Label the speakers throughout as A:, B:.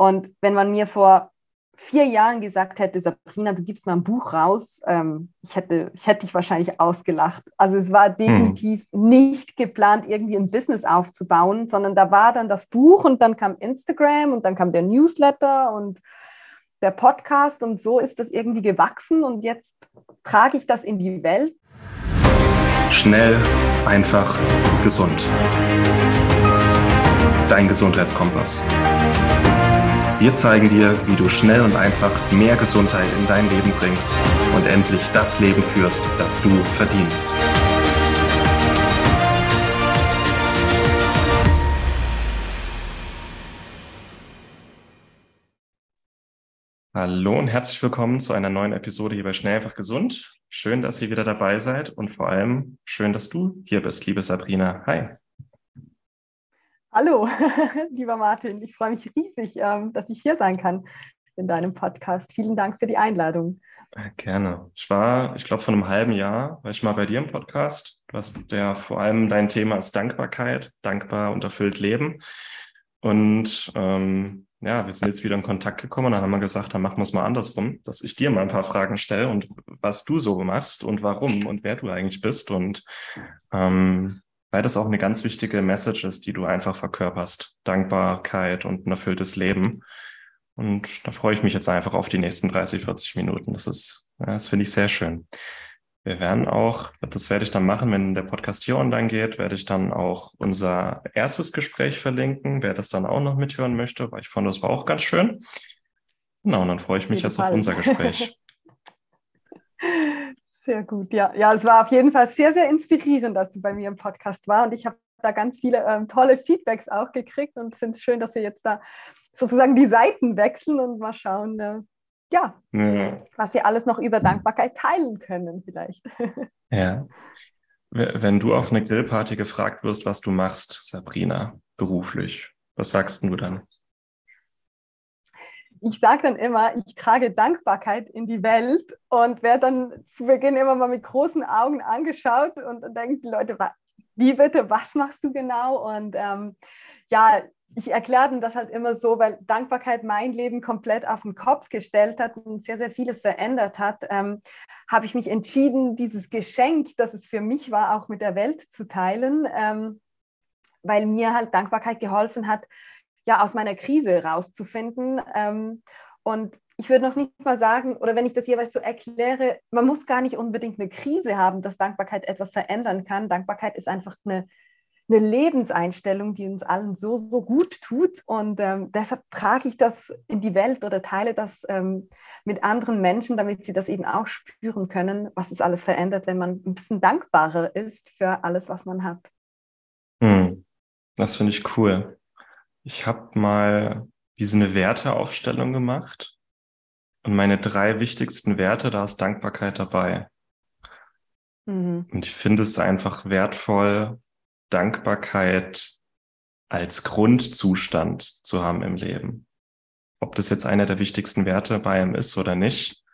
A: Und wenn man mir vor vier Jahren gesagt hätte, Sabrina, du gibst mal ein Buch raus, ähm, ich, hätte, ich hätte dich wahrscheinlich ausgelacht. Also es war definitiv hm. nicht geplant, irgendwie ein Business aufzubauen, sondern da war dann das Buch und dann kam Instagram und dann kam der Newsletter und der Podcast und so ist das irgendwie gewachsen und jetzt trage ich das in die Welt.
B: Schnell, einfach, gesund. Dein Gesundheitskompass. Wir zeigen dir, wie du schnell und einfach mehr Gesundheit in dein Leben bringst und endlich das Leben führst, das du verdienst. Hallo und herzlich willkommen zu einer neuen Episode hier bei Schnell einfach gesund. Schön, dass ihr wieder dabei seid und vor allem schön, dass du hier bist, liebe Sabrina. Hi.
A: Hallo, lieber Martin. Ich freue mich riesig, ähm, dass ich hier sein kann in deinem Podcast. Vielen Dank für die Einladung.
B: Gerne. Ich war, ich glaube, vor einem halben Jahr war ich mal bei dir im Podcast. Du hast ja vor allem dein Thema ist Dankbarkeit, dankbar und erfüllt Leben. Und ähm, ja, wir sind jetzt wieder in Kontakt gekommen und dann haben wir gesagt, dann machen wir es mal andersrum, dass ich dir mal ein paar Fragen stelle und was du so machst und warum und wer du eigentlich bist. Und ähm, weil das auch eine ganz wichtige Message ist, die du einfach verkörperst. Dankbarkeit und ein erfülltes Leben. Und da freue ich mich jetzt einfach auf die nächsten 30, 40 Minuten. Das ist, das finde ich sehr schön. Wir werden auch, das werde ich dann machen, wenn der Podcast hier online geht, werde ich dann auch unser erstes Gespräch verlinken, wer das dann auch noch mithören möchte, weil ich fand, das war auch ganz schön. Genau, und dann freue ich mich jetzt Fall. auf unser Gespräch.
A: Sehr gut, ja. Ja, es war auf jeden Fall sehr, sehr inspirierend, dass du bei mir im Podcast war und ich habe da ganz viele ähm, tolle Feedbacks auch gekriegt und finde es schön, dass wir jetzt da sozusagen die Seiten wechseln und mal schauen, äh, ja, ja, was wir alles noch über Dankbarkeit teilen können vielleicht.
B: Ja. Wenn du auf eine Grillparty gefragt wirst, was du machst, Sabrina, beruflich, was sagst du dann?
A: Ich sage dann immer, ich trage Dankbarkeit in die Welt und werde dann zu Beginn immer mal mit großen Augen angeschaut und, und denken die Leute, wie bitte, was machst du genau? Und ähm, ja, ich erkläre dann das halt immer so, weil Dankbarkeit mein Leben komplett auf den Kopf gestellt hat und sehr, sehr vieles verändert hat, ähm, habe ich mich entschieden, dieses Geschenk, das es für mich war, auch mit der Welt zu teilen, ähm, weil mir halt Dankbarkeit geholfen hat, ja, aus meiner Krise rauszufinden. Ähm, und ich würde noch nicht mal sagen, oder wenn ich das jeweils so erkläre, man muss gar nicht unbedingt eine Krise haben, dass Dankbarkeit etwas verändern kann. Dankbarkeit ist einfach eine, eine Lebenseinstellung, die uns allen so, so gut tut. Und ähm, deshalb trage ich das in die Welt oder teile das ähm, mit anderen Menschen, damit sie das eben auch spüren können, was es alles verändert, wenn man ein bisschen dankbarer ist für alles, was man hat.
B: Hm. Das finde ich cool. Ich habe mal wie so eine Werteaufstellung gemacht und meine drei wichtigsten Werte, da ist Dankbarkeit dabei. Mhm. Und ich finde es einfach wertvoll, Dankbarkeit als Grundzustand zu haben im Leben. Ob das jetzt einer der wichtigsten Werte bei einem ist oder nicht,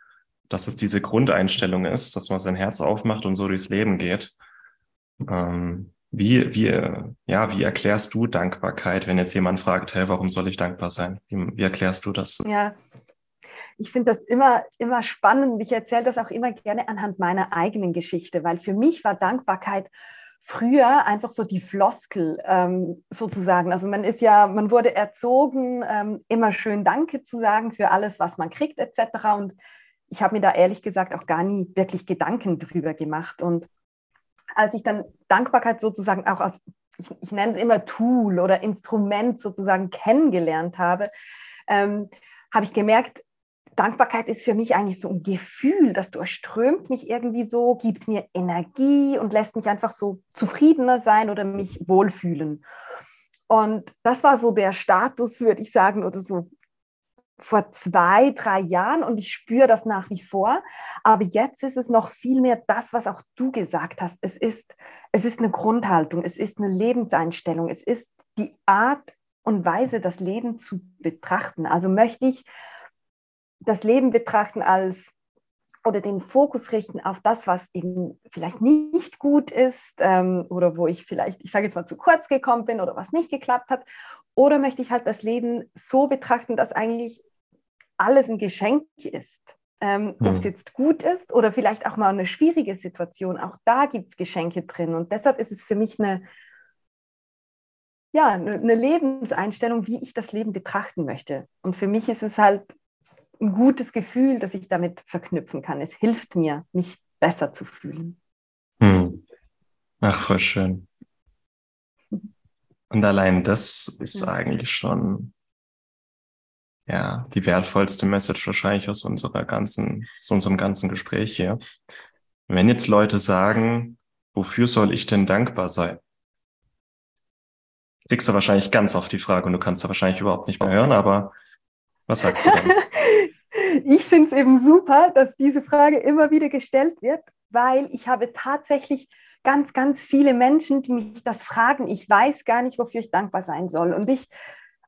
B: dass es diese Grundeinstellung ist, dass man sein Herz aufmacht und so durchs Leben geht. Ähm, wie, wie, ja, wie erklärst du Dankbarkeit, wenn jetzt jemand fragt, hey, warum soll ich dankbar sein? Wie, wie erklärst du das?
A: Ja, ich finde das immer, immer spannend. Ich erzähle das auch immer gerne anhand meiner eigenen Geschichte, weil für mich war Dankbarkeit früher einfach so die Floskel ähm, sozusagen. Also man ist ja, man wurde erzogen, ähm, immer schön Danke zu sagen für alles, was man kriegt etc. Und ich habe mir da ehrlich gesagt auch gar nie wirklich Gedanken drüber gemacht. Und als ich dann Dankbarkeit sozusagen auch als, ich, ich nenne es immer Tool oder Instrument sozusagen kennengelernt habe, ähm, habe ich gemerkt, Dankbarkeit ist für mich eigentlich so ein Gefühl, das durchströmt mich irgendwie so, gibt mir Energie und lässt mich einfach so zufriedener sein oder mich wohlfühlen. Und das war so der Status, würde ich sagen, oder so vor zwei, drei Jahren und ich spüre das nach wie vor. Aber jetzt ist es noch viel mehr das, was auch du gesagt hast. Es ist, es ist eine Grundhaltung, es ist eine Lebenseinstellung, es ist die Art und Weise, das Leben zu betrachten. Also möchte ich das Leben betrachten als oder den Fokus richten auf das, was eben vielleicht nicht gut ist ähm, oder wo ich vielleicht, ich sage jetzt mal, zu kurz gekommen bin oder was nicht geklappt hat Oder möchte ich halt das Leben so betrachten, dass eigentlich alles ein Geschenk ist? Ähm, hm. Ob es jetzt gut ist oder vielleicht auch mal eine schwierige Situation, auch da gibt es Geschenke drin. Und deshalb ist es für mich eine, ja, eine Lebenseinstellung, wie ich das Leben betrachten möchte. Und für mich ist es halt ein gutes Gefühl, das ich damit verknüpfen kann. Es hilft mir, mich besser zu fühlen.
B: Hm. Ach, voll schön. Und allein das ist ja. eigentlich schon ja die wertvollste Message wahrscheinlich aus unserer ganzen, aus unserem ganzen Gespräch hier. Wenn jetzt Leute sagen, wofür soll ich denn dankbar sein? Kriegst du wahrscheinlich ganz oft die Frage und du kannst da wahrscheinlich überhaupt nicht mehr hören, aber was sagst du denn?
A: ich finde es eben super, dass diese Frage immer wieder gestellt wird, weil ich habe tatsächlich ganz, ganz viele Menschen, die mich das fragen. Ich weiß gar nicht, wofür ich dankbar sein soll. Und ich,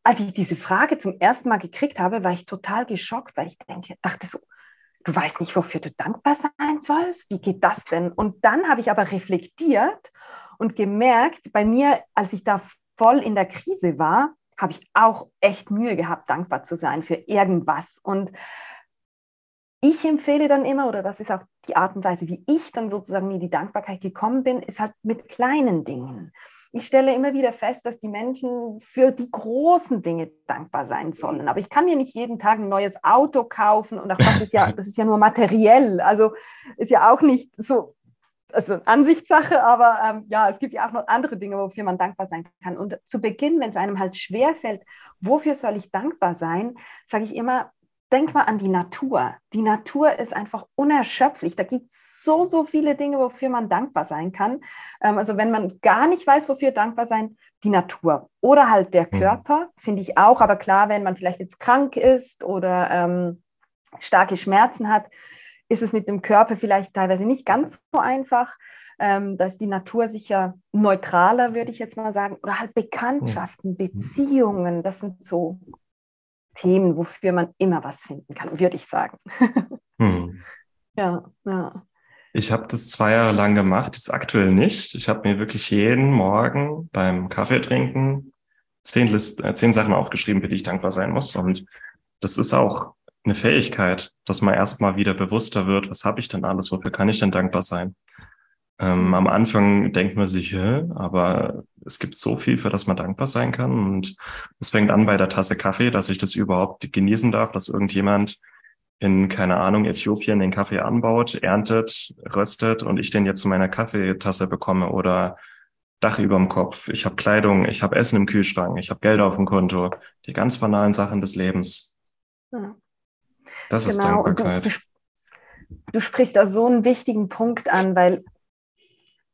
A: als ich diese Frage zum ersten Mal gekriegt habe, war ich total geschockt, weil ich denke, dachte so, du weißt nicht, wofür du dankbar sein sollst? Wie geht das denn? Und dann habe ich aber reflektiert und gemerkt, bei mir, als ich da voll in der Krise war, habe ich auch echt Mühe gehabt, dankbar zu sein für irgendwas. Und ich empfehle dann immer, oder das ist auch die Art und Weise, wie ich dann sozusagen in die Dankbarkeit gekommen bin, ist halt mit kleinen Dingen. Ich stelle immer wieder fest, dass die Menschen für die großen Dinge dankbar sein sollen. Aber ich kann mir nicht jeden Tag ein neues Auto kaufen und auch das ist ja, das ist ja nur materiell. Also ist ja auch nicht so, also Ansichtssache, aber ähm, ja, es gibt ja auch noch andere Dinge, wofür man dankbar sein kann. Und zu Beginn, wenn es einem halt schwer fällt, wofür soll ich dankbar sein, sage ich immer, denk mal an die Natur. Die Natur ist einfach unerschöpflich. Da gibt es so, so viele Dinge, wofür man dankbar sein kann. Ähm, also wenn man gar nicht weiß, wofür dankbar sein, die Natur. Oder halt der mhm. Körper, finde ich auch. Aber klar, wenn man vielleicht jetzt krank ist oder ähm, starke Schmerzen hat, ist es mit dem Körper vielleicht teilweise nicht ganz so einfach. Ähm, da ist die Natur sicher neutraler, würde ich jetzt mal sagen. Oder halt Bekanntschaften, mhm. Beziehungen, das sind so Themen, wofür man immer was finden kann, würde ich sagen. Hm.
B: Ja, ja. Ich habe das zwei Jahre lang gemacht, jetzt aktuell nicht. Ich habe mir wirklich jeden Morgen beim Kaffee trinken zehn, List, äh, zehn Sachen aufgeschrieben, für die ich dankbar sein muss. Und das ist auch eine Fähigkeit, dass man erstmal wieder bewusster wird, was habe ich denn alles, wofür kann ich denn dankbar sein? Ähm, am Anfang denkt man sich, Hä? aber es gibt so viel, für das man dankbar sein kann. Und es fängt an bei der Tasse Kaffee, dass ich das überhaupt genießen darf, dass irgendjemand in, keine Ahnung, Äthiopien den Kaffee anbaut, erntet, röstet und ich den jetzt zu meiner Kaffeetasse bekomme oder Dach überm Kopf, ich habe Kleidung, ich habe Essen im Kühlschrank, ich habe Geld auf dem Konto, die ganz banalen Sachen des Lebens. Ja. Das genau. ist Dankbarkeit.
A: Du, du, du sprichst da so einen wichtigen Punkt an, weil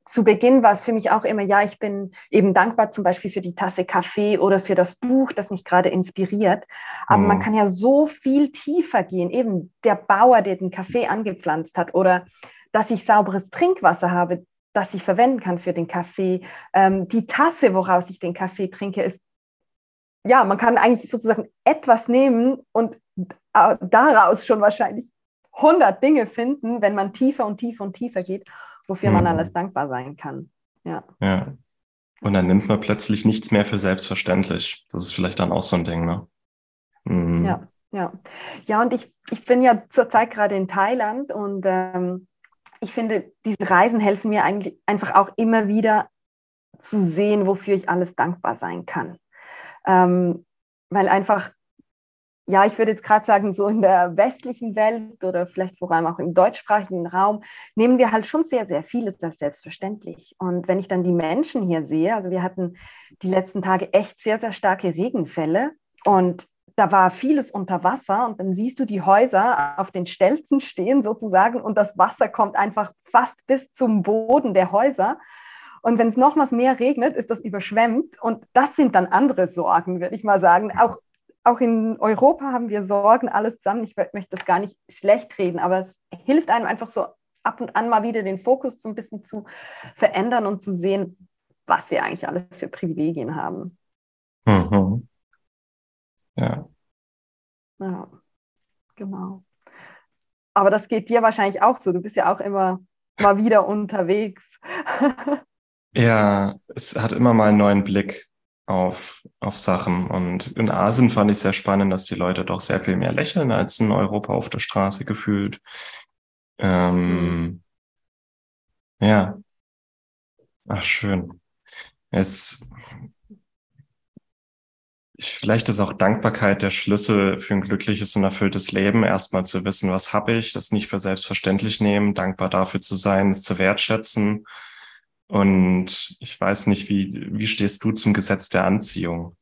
A: zu Beginn war es für mich auch immer, ja, ich bin eben dankbar zum Beispiel für die Tasse Kaffee oder für das Buch, das mich gerade inspiriert. Aber mhm. man kann ja so viel tiefer gehen. Eben der Bauer, der den Kaffee angepflanzt hat oder dass ich sauberes Trinkwasser habe, das ich verwenden kann für den Kaffee. Ähm, die Tasse, woraus ich den Kaffee trinke, ist, ja, man kann eigentlich sozusagen etwas nehmen und daraus schon wahrscheinlich 100 Dinge finden, wenn man tiefer und tiefer und tiefer geht wofür mhm. man alles dankbar sein kann. Ja.
B: ja. Und dann nimmt man plötzlich nichts mehr für selbstverständlich. Das ist vielleicht dann auch so ein Ding, ne?
A: Mhm. Ja, ja. Ja, und ich, ich bin ja zurzeit gerade in Thailand und ähm, ich finde, diese Reisen helfen mir eigentlich einfach auch immer wieder zu sehen, wofür ich alles dankbar sein kann. Ähm, weil einfach ja, ich würde jetzt gerade sagen, so in der westlichen Welt oder vielleicht vor allem auch im deutschsprachigen Raum, nehmen wir halt schon sehr, sehr vieles als selbstverständlich. Und wenn ich dann die Menschen hier sehe, also wir hatten die letzten Tage echt sehr, sehr starke Regenfälle und da war vieles unter Wasser und dann siehst du die Häuser auf den Stelzen stehen sozusagen und das Wasser kommt einfach fast bis zum Boden der Häuser. Und wenn es nochmals mehr regnet, ist das überschwemmt. Und das sind dann andere Sorgen, würde ich mal sagen. Auch auch in Europa haben wir Sorgen, alles zusammen. Ich möchte das gar nicht schlecht reden, aber es hilft einem einfach so ab und an mal wieder den Fokus so ein bisschen zu verändern und zu sehen, was wir eigentlich alles für Privilegien haben. Mhm. Ja. Ja, genau. Aber das geht dir wahrscheinlich auch so. Du bist ja auch immer mal wieder unterwegs.
B: ja, es hat immer mal einen neuen Blick auf, auf Sachen. Und in Asien fand ich sehr spannend, dass die Leute doch sehr viel mehr lächeln als in Europa auf der Straße gefühlt. Ähm, ja. Ach, schön. Es, ich, vielleicht ist auch Dankbarkeit der Schlüssel für ein glückliches und erfülltes Leben. Erstmal zu wissen, was habe ich, das nicht für selbstverständlich nehmen, dankbar dafür zu sein, es zu wertschätzen. Und ich weiß nicht, wie, wie stehst du zum Gesetz der Anziehung?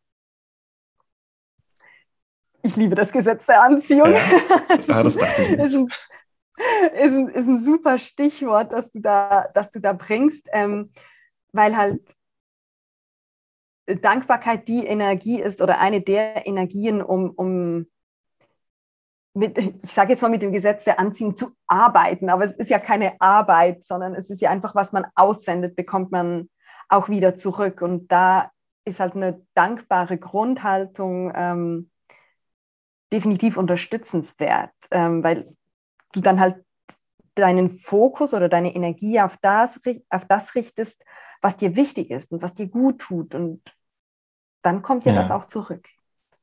A: Ich liebe das Gesetz der Anziehung. Ja,
B: ah, das dachte ich.
A: ist, ein, ist, ein, ist ein super Stichwort, das du da, das du da bringst, ähm, weil halt Dankbarkeit die Energie ist oder eine der Energien, um, um mit, ich sage jetzt mal mit dem Gesetz der Anziehung zu arbeiten, aber es ist ja keine Arbeit, sondern es ist ja einfach, was man aussendet, bekommt man auch wieder zurück. Und da ist halt eine dankbare Grundhaltung ähm, definitiv unterstützenswert, ähm, weil du dann halt deinen Fokus oder deine Energie auf das, auf das richtest, was dir wichtig ist und was dir gut tut. Und dann kommt dir ja. das auch zurück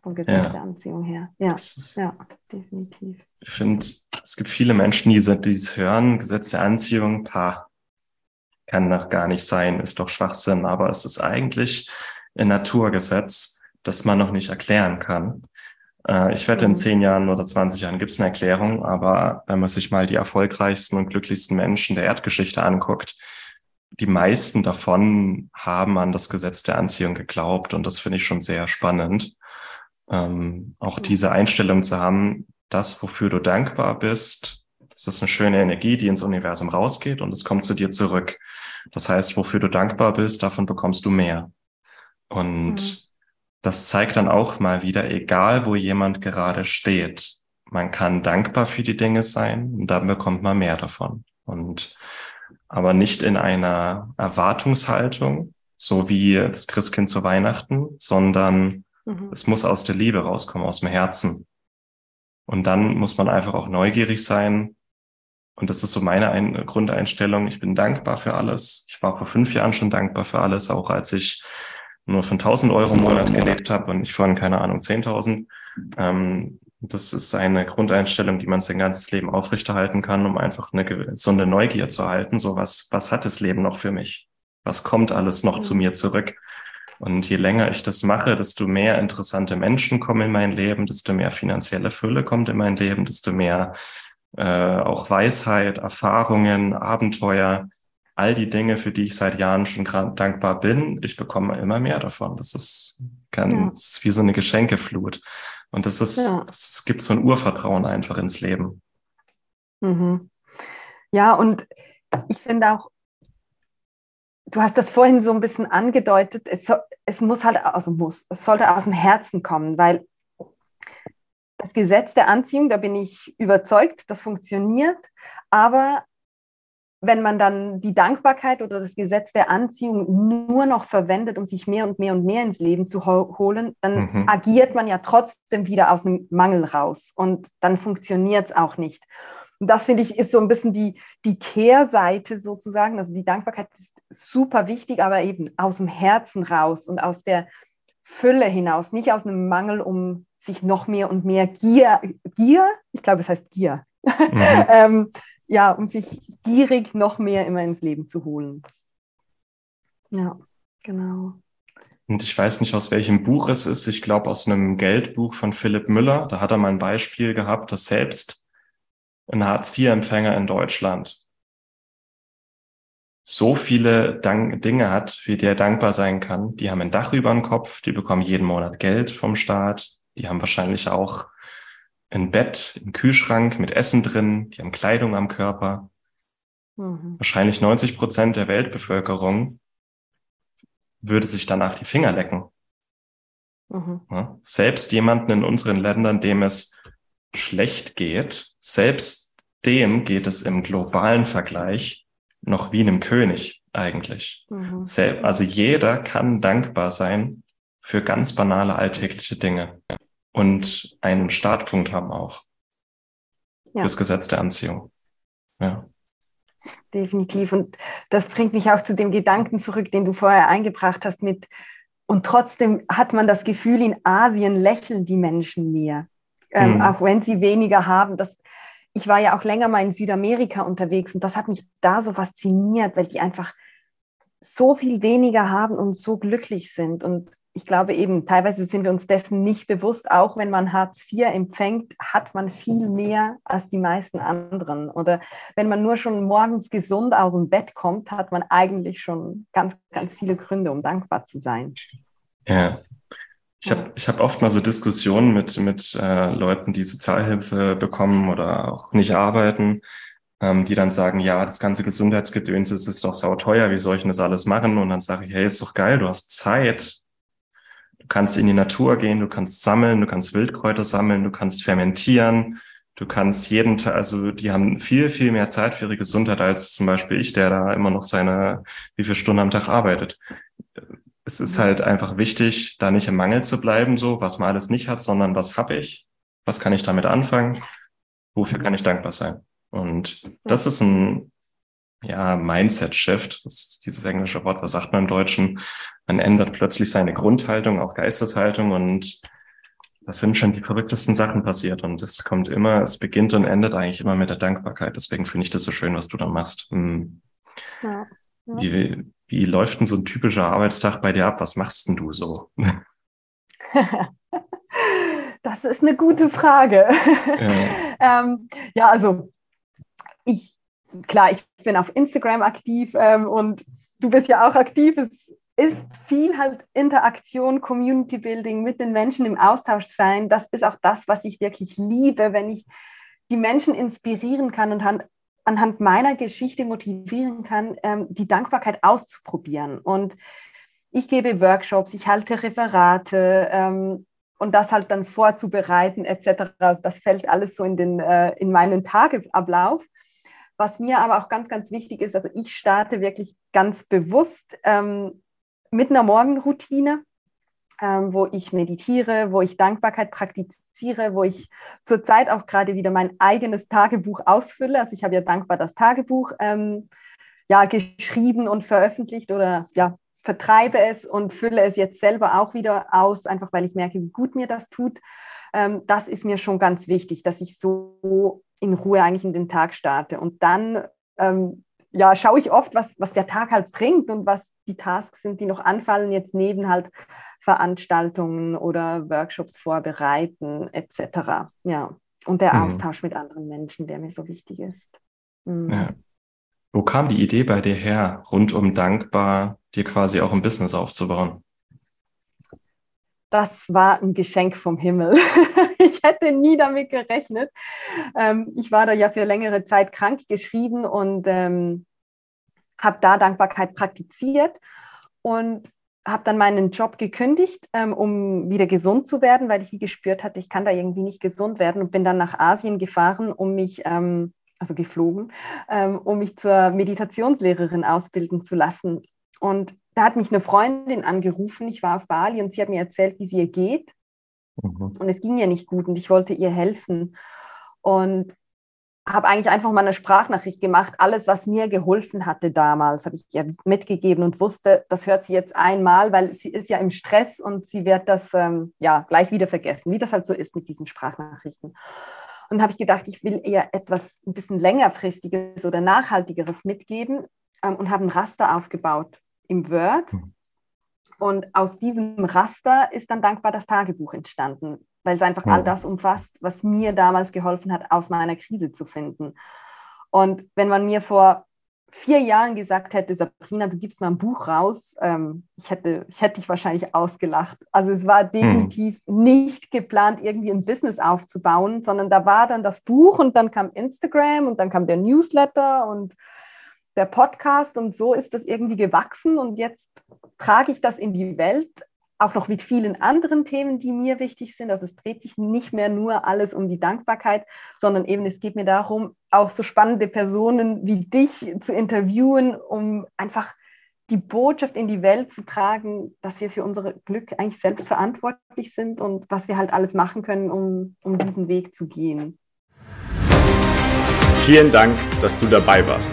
A: vom Gesetz ja. der Anziehung her. Ja, ist, ja definitiv.
B: Ich finde, es gibt viele Menschen, die dieses hören, Gesetz der Anziehung, pah, kann doch gar nicht sein, ist doch Schwachsinn, aber es ist eigentlich ein Naturgesetz, das man noch nicht erklären kann. Äh, ich wette, in mhm. zehn Jahren oder 20 Jahren gibt es eine Erklärung, aber wenn man sich mal die erfolgreichsten und glücklichsten Menschen der Erdgeschichte anguckt, die meisten davon haben an das Gesetz der Anziehung geglaubt und das finde ich schon sehr spannend. Ähm, auch diese Einstellung zu haben, das, wofür du dankbar bist, das ist eine schöne Energie, die ins Universum rausgeht und es kommt zu dir zurück. Das heißt, wofür du dankbar bist, davon bekommst du mehr. Und mhm. das zeigt dann auch mal wieder, egal wo jemand gerade steht, man kann dankbar für die Dinge sein und dann bekommt man mehr davon. Und aber nicht in einer Erwartungshaltung, so wie das Christkind zu Weihnachten, sondern mhm. es muss aus der Liebe rauskommen, aus dem Herzen. Und dann muss man einfach auch neugierig sein. Und das ist so meine Ein Grundeinstellung. Ich bin dankbar für alles. Ich war vor fünf Jahren schon dankbar für alles, auch als ich nur von 1000 Euro im Monat gelebt habe und nicht von, keine Ahnung, 10.000. Ähm, das ist eine Grundeinstellung, die man sein ganzes Leben aufrechterhalten kann, um einfach eine so eine Neugier zu halten. So was, was hat das Leben noch für mich? Was kommt alles noch mhm. zu mir zurück? Und je länger ich das mache, desto mehr interessante Menschen kommen in mein Leben, desto mehr finanzielle Fülle kommt in mein Leben, desto mehr äh, auch Weisheit, Erfahrungen, Abenteuer, all die Dinge, für die ich seit Jahren schon dankbar bin. Ich bekomme immer mehr davon. Das ist, kann, ja. das ist wie so eine Geschenkeflut. Und das ist, ja. das gibt so ein Urvertrauen einfach ins Leben.
A: Mhm. Ja, und ich finde auch, du hast das vorhin so ein bisschen angedeutet, es, so, es muss halt, also muss, es sollte aus dem Herzen kommen, weil das Gesetz der Anziehung, da bin ich überzeugt, das funktioniert, aber wenn man dann die Dankbarkeit oder das Gesetz der Anziehung nur noch verwendet, um sich mehr und mehr und mehr ins Leben zu holen, dann mhm. agiert man ja trotzdem wieder aus einem Mangel raus und dann funktioniert es auch nicht. Und das finde ich ist so ein bisschen die, die Kehrseite sozusagen. Also die Dankbarkeit ist super wichtig, aber eben aus dem Herzen raus und aus der Fülle hinaus, nicht aus einem Mangel, um sich noch mehr und mehr Gier, Gier, ich glaube, es heißt Gier, mhm. ähm, ja, um sich gierig noch mehr immer ins Leben zu holen. Ja, genau.
B: Und ich weiß nicht, aus welchem Buch es ist. Ich glaube, aus einem Geldbuch von Philipp Müller. Da hat er mal ein Beispiel gehabt, dass selbst ein Hartz-IV-Empfänger in Deutschland so viele Dank Dinge hat, für die er dankbar sein kann. Die haben ein Dach über dem Kopf, die bekommen jeden Monat Geld vom Staat, die haben wahrscheinlich auch ein Bett, ein Kühlschrank mit Essen drin, die haben Kleidung am Körper. Mhm. Wahrscheinlich 90 Prozent der Weltbevölkerung würde sich danach die Finger lecken. Mhm. Ja, selbst jemanden in unseren Ländern, dem es schlecht geht, selbst dem geht es im globalen Vergleich noch wie einem König eigentlich. Mhm. Also jeder kann dankbar sein für ganz banale alltägliche Dinge und einen Startpunkt haben auch. Ja. Das Gesetz der Anziehung. Ja.
A: Definitiv. Und das bringt mich auch zu dem Gedanken zurück, den du vorher eingebracht hast mit, und trotzdem hat man das Gefühl, in Asien lächeln die Menschen mehr, ähm, mhm. auch wenn sie weniger haben. Das, ich war ja auch länger mal in Südamerika unterwegs und das hat mich da so fasziniert, weil die einfach so viel weniger haben und so glücklich sind. Und ich glaube eben, teilweise sind wir uns dessen nicht bewusst, auch wenn man Hartz IV empfängt, hat man viel mehr als die meisten anderen. Oder wenn man nur schon morgens gesund aus dem Bett kommt, hat man eigentlich schon ganz, ganz viele Gründe, um dankbar zu sein.
B: Ja. Ich habe ich hab oft mal so Diskussionen mit, mit äh, Leuten, die Sozialhilfe bekommen oder auch nicht arbeiten, ähm, die dann sagen, ja, das ganze Gesundheitsgedöns ist, ist doch sau teuer, wie soll ich denn das alles machen? Und dann sage ich, hey, ist doch geil, du hast Zeit. Du kannst in die Natur gehen, du kannst sammeln, du kannst Wildkräuter sammeln, du kannst fermentieren, du kannst jeden Tag, also die haben viel, viel mehr Zeit für ihre Gesundheit als zum Beispiel ich, der da immer noch seine, wie viele Stunden am Tag arbeitet. Es ist halt einfach wichtig, da nicht im Mangel zu bleiben, so was man alles nicht hat, sondern was habe ich? Was kann ich damit anfangen? Wofür kann ich dankbar sein? Und das ist ein ja, Mindset-Shift. Das ist dieses englische Wort, was sagt man im Deutschen? Man ändert plötzlich seine Grundhaltung, auch Geisteshaltung und das sind schon die verrücktesten Sachen passiert. Und es kommt immer, es beginnt und endet eigentlich immer mit der Dankbarkeit. Deswegen finde ich das so schön, was du da machst. Hm. Ja. Ja. Wie, wie läuft denn so ein typischer Arbeitstag bei dir ab? Was machst denn du so?
A: das ist eine gute Frage. Ja, ähm, ja also ich, klar, ich bin auf Instagram aktiv ähm, und du bist ja auch aktiv. Es ist viel halt Interaktion, Community Building, mit den Menschen im Austausch sein. Das ist auch das, was ich wirklich liebe, wenn ich die Menschen inspirieren kann und anhand meiner Geschichte motivieren kann, ähm, die Dankbarkeit auszuprobieren. Und ich gebe Workshops, ich halte Referate ähm, und das halt dann vorzubereiten etc. Also das fällt alles so in, den, äh, in meinen Tagesablauf. Was mir aber auch ganz, ganz wichtig ist, also ich starte wirklich ganz bewusst ähm, mit einer Morgenroutine, ähm, wo ich meditiere, wo ich Dankbarkeit praktiziere, wo ich zurzeit auch gerade wieder mein eigenes Tagebuch ausfülle. Also ich habe ja dankbar das Tagebuch ähm, ja, geschrieben und veröffentlicht oder ja, vertreibe es und fülle es jetzt selber auch wieder aus, einfach weil ich merke, wie gut mir das tut. Ähm, das ist mir schon ganz wichtig, dass ich so in Ruhe eigentlich in den Tag starte. Und dann ähm, ja, schaue ich oft, was, was der Tag halt bringt und was die Tasks sind, die noch anfallen, jetzt neben halt Veranstaltungen oder Workshops vorbereiten etc. Ja, und der mhm. Austausch mit anderen Menschen, der mir so wichtig ist.
B: Mhm. Ja. Wo kam die Idee bei dir her, rund um Dankbar dir quasi auch ein Business aufzubauen?
A: Das war ein Geschenk vom Himmel. ich hätte nie damit gerechnet. Ähm, ich war da ja für längere Zeit krank geschrieben und ähm, habe da Dankbarkeit praktiziert und habe dann meinen Job gekündigt, ähm, um wieder gesund zu werden, weil ich wie gespürt hatte, ich kann da irgendwie nicht gesund werden und bin dann nach Asien gefahren, um mich, ähm, also geflogen, ähm, um mich zur Meditationslehrerin ausbilden zu lassen. Und da hat mich eine Freundin angerufen, ich war auf Bali und sie hat mir erzählt, wie es ihr geht. Mhm. Und es ging ihr nicht gut und ich wollte ihr helfen. Und habe eigentlich einfach mal eine Sprachnachricht gemacht. Alles, was mir geholfen hatte damals, habe ich ihr mitgegeben und wusste, das hört sie jetzt einmal, weil sie ist ja im Stress und sie wird das ähm, ja gleich wieder vergessen, wie das halt so ist mit diesen Sprachnachrichten. Und habe ich gedacht, ich will eher etwas ein bisschen längerfristiges oder nachhaltigeres mitgeben ähm, und habe ein Raster aufgebaut im Word. Mhm. Und aus diesem Raster ist dann dankbar das Tagebuch entstanden, weil es einfach all das umfasst, was mir damals geholfen hat, aus meiner Krise zu finden. Und wenn man mir vor vier Jahren gesagt hätte, Sabrina, du gibst mal ein Buch raus, ähm, ich, hätte, ich hätte dich wahrscheinlich ausgelacht. Also es war mhm. definitiv mhm. nicht geplant, irgendwie ein Business aufzubauen, sondern da war dann das Buch und dann kam Instagram und dann kam der Newsletter und der Podcast und so ist das irgendwie gewachsen und jetzt trage ich das in die Welt, auch noch mit vielen anderen Themen, die mir wichtig sind. Also es dreht sich nicht mehr nur alles um die Dankbarkeit, sondern eben es geht mir darum, auch so spannende Personen wie dich zu interviewen, um einfach die Botschaft in die Welt zu tragen, dass wir für unser Glück eigentlich selbst verantwortlich sind und was wir halt alles machen können, um, um diesen Weg zu gehen.
C: Vielen Dank, dass du dabei warst.